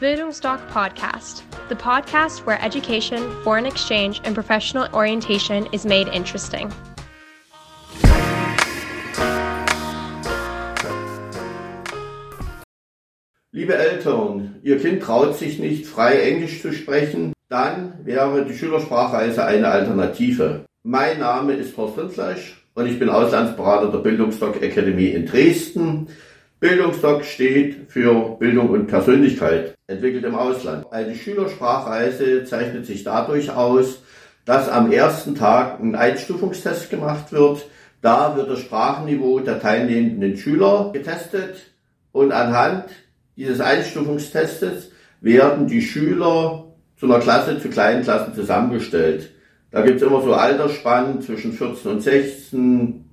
Bildungsdoc Podcast, the podcast where education, foreign exchange, and professional orientation is made interesting. Liebe Eltern, Ihr Kind traut sich nicht frei Englisch zu sprechen, dann wäre die Schülersprachreise eine Alternative. Mein Name ist Horst Rindfleisch und ich bin Auslandsberater der Bildungsdoc Academy in Dresden. Bildungsdoc steht für Bildung und Persönlichkeit, entwickelt im Ausland. Eine Schülersprachreise zeichnet sich dadurch aus, dass am ersten Tag ein Einstufungstest gemacht wird. Da wird das Sprachenniveau der teilnehmenden Schüler getestet und anhand dieses Einstufungstestes werden die Schüler zu einer Klasse, zu kleinen Klassen zusammengestellt. Da gibt's immer so Altersspannen zwischen 14 und 16,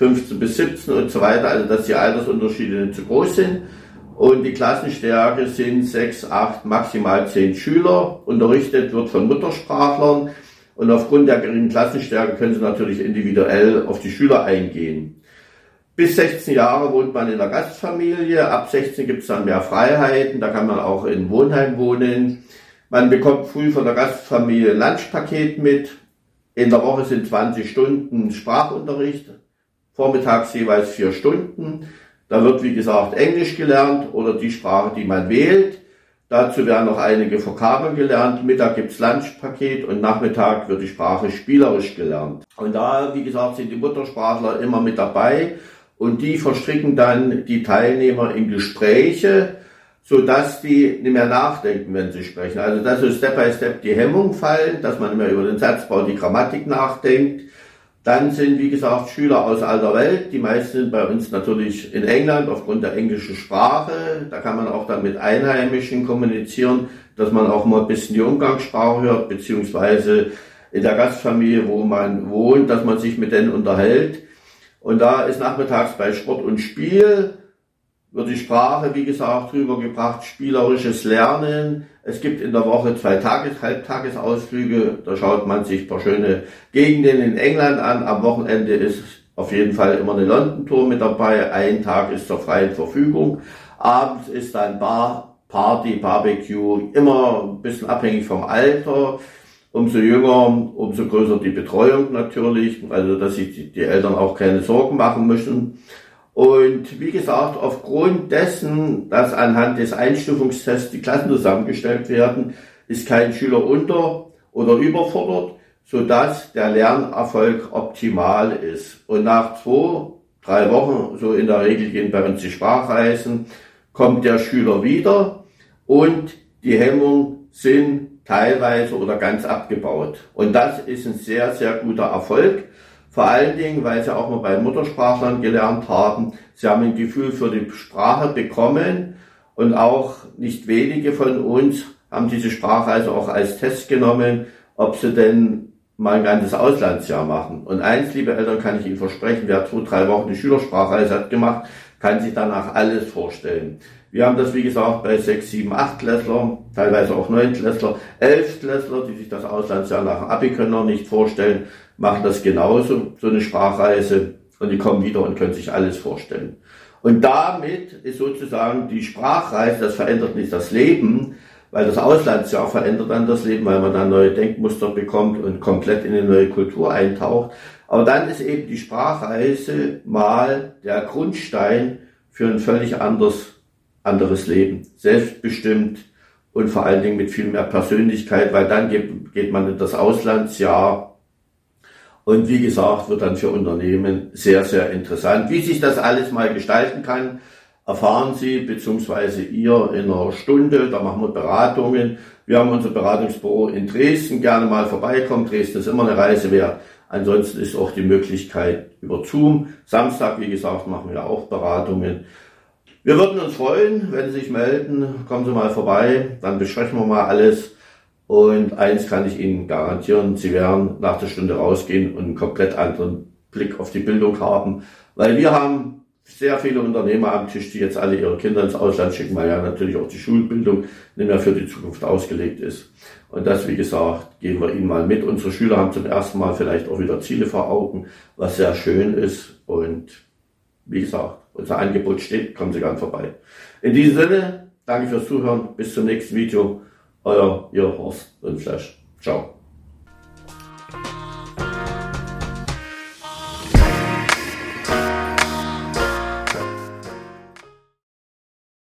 15 bis 17 und so weiter, also dass die Altersunterschiede nicht zu groß sind. Und die Klassenstärke sind 6, 8, maximal 10 Schüler. Unterrichtet wird von Muttersprachlern. Und aufgrund der geringen Klassenstärke können sie natürlich individuell auf die Schüler eingehen. Bis 16 Jahre wohnt man in der Gastfamilie. Ab 16 gibt es dann mehr Freiheiten. Da kann man auch in Wohnheim wohnen. Man bekommt früh von der Gastfamilie ein Lunchpaket mit. In der Woche sind 20 Stunden Sprachunterricht vormittags jeweils vier Stunden. Da wird, wie gesagt, Englisch gelernt oder die Sprache, die man wählt. Dazu werden noch einige Vokabeln gelernt. Mittag gibt's Lunchpaket und Nachmittag wird die Sprache spielerisch gelernt. Und da, wie gesagt, sind die Muttersprachler immer mit dabei und die verstricken dann die Teilnehmer in Gespräche, so dass die nicht mehr nachdenken, wenn sie sprechen. Also dass so Step by Step die Hemmung fallen, dass man nicht mehr über den Satzbau, die Grammatik nachdenkt dann sind, wie gesagt, Schüler aus aller Welt. Die meisten sind bei uns natürlich in England aufgrund der englischen Sprache. Da kann man auch dann mit Einheimischen kommunizieren, dass man auch mal ein bisschen die Umgangssprache hört, beziehungsweise in der Gastfamilie, wo man wohnt, dass man sich mit denen unterhält. Und da ist nachmittags bei Sport und Spiel wird die Sprache, wie gesagt, rübergebracht, spielerisches Lernen. Es gibt in der Woche zwei Tages-, Halbtagesausflüge. Da schaut man sich ein paar schöne Gegenden in England an. Am Wochenende ist auf jeden Fall immer eine London-Tour mit dabei. Ein Tag ist zur freien Verfügung. Abends ist dann Bar, Party, Barbecue. Immer ein bisschen abhängig vom Alter. Umso jünger, umso größer die Betreuung natürlich. Also, dass sich die Eltern auch keine Sorgen machen müssen. Und wie gesagt, aufgrund dessen, dass anhand des Einstufungstests die Klassen zusammengestellt werden, ist kein Schüler unter oder überfordert, sodass der Lernerfolg optimal ist. Und nach zwei, drei Wochen, so in der Regel gehen bei uns die Sprachreisen, kommt der Schüler wieder und die Hemmungen sind teilweise oder ganz abgebaut. Und das ist ein sehr, sehr guter Erfolg. Vor allen Dingen, weil sie auch mal bei Muttersprachlern gelernt haben. Sie haben ein Gefühl für die Sprache bekommen und auch nicht wenige von uns haben diese Sprache also auch als Test genommen, ob sie denn mal ein ganzes Auslandsjahr machen. Und eins, liebe Eltern, kann ich Ihnen versprechen, wer zwei, drei Wochen die Schülersprachreise hat gemacht, kann sich danach alles vorstellen. Wir haben das, wie gesagt, bei sechs, sieben, acht Klässler, teilweise auch neun Klässler, elf Klässler, die sich das Auslandsjahr nach dem Abi können noch nicht vorstellen, machen das genauso, so eine Sprachreise, und die kommen wieder und können sich alles vorstellen. Und damit ist sozusagen die Sprachreise, das verändert nicht das Leben, weil das Auslandsjahr verändert dann das Leben, weil man dann neue Denkmuster bekommt und komplett in eine neue Kultur eintaucht. Aber dann ist eben die Sprachreise mal der Grundstein für ein völlig anderes, anderes Leben. Selbstbestimmt und vor allen Dingen mit viel mehr Persönlichkeit, weil dann geht, geht man in das Auslandsjahr und wie gesagt, wird dann für Unternehmen sehr, sehr interessant. Wie sich das alles mal gestalten kann, erfahren Sie beziehungsweise ihr in einer Stunde. Da machen wir Beratungen. Wir haben unser Beratungsbüro in Dresden. Gerne mal vorbeikommen. Dresden ist immer eine Reise wert. Ansonsten ist auch die Möglichkeit über Zoom. Samstag, wie gesagt, machen wir auch Beratungen. Wir würden uns freuen, wenn Sie sich melden. Kommen Sie mal vorbei. Dann besprechen wir mal alles. Und eins kann ich Ihnen garantieren, Sie werden nach der Stunde rausgehen und einen komplett anderen Blick auf die Bildung haben. Weil wir haben sehr viele Unternehmer am Tisch, die jetzt alle ihre Kinder ins Ausland schicken, weil ja natürlich auch die Schulbildung nicht mehr für die Zukunft ausgelegt ist. Und das, wie gesagt, geben wir Ihnen mal mit. Unsere Schüler haben zum ersten Mal vielleicht auch wieder Ziele vor Augen, was sehr schön ist. Und wie gesagt, unser Angebot steht, kommen Sie gern vorbei. In diesem Sinne, Danke fürs Zuhören. Bis zum nächsten Video. Euer, ihr Horst Rindfleisch. Ciao.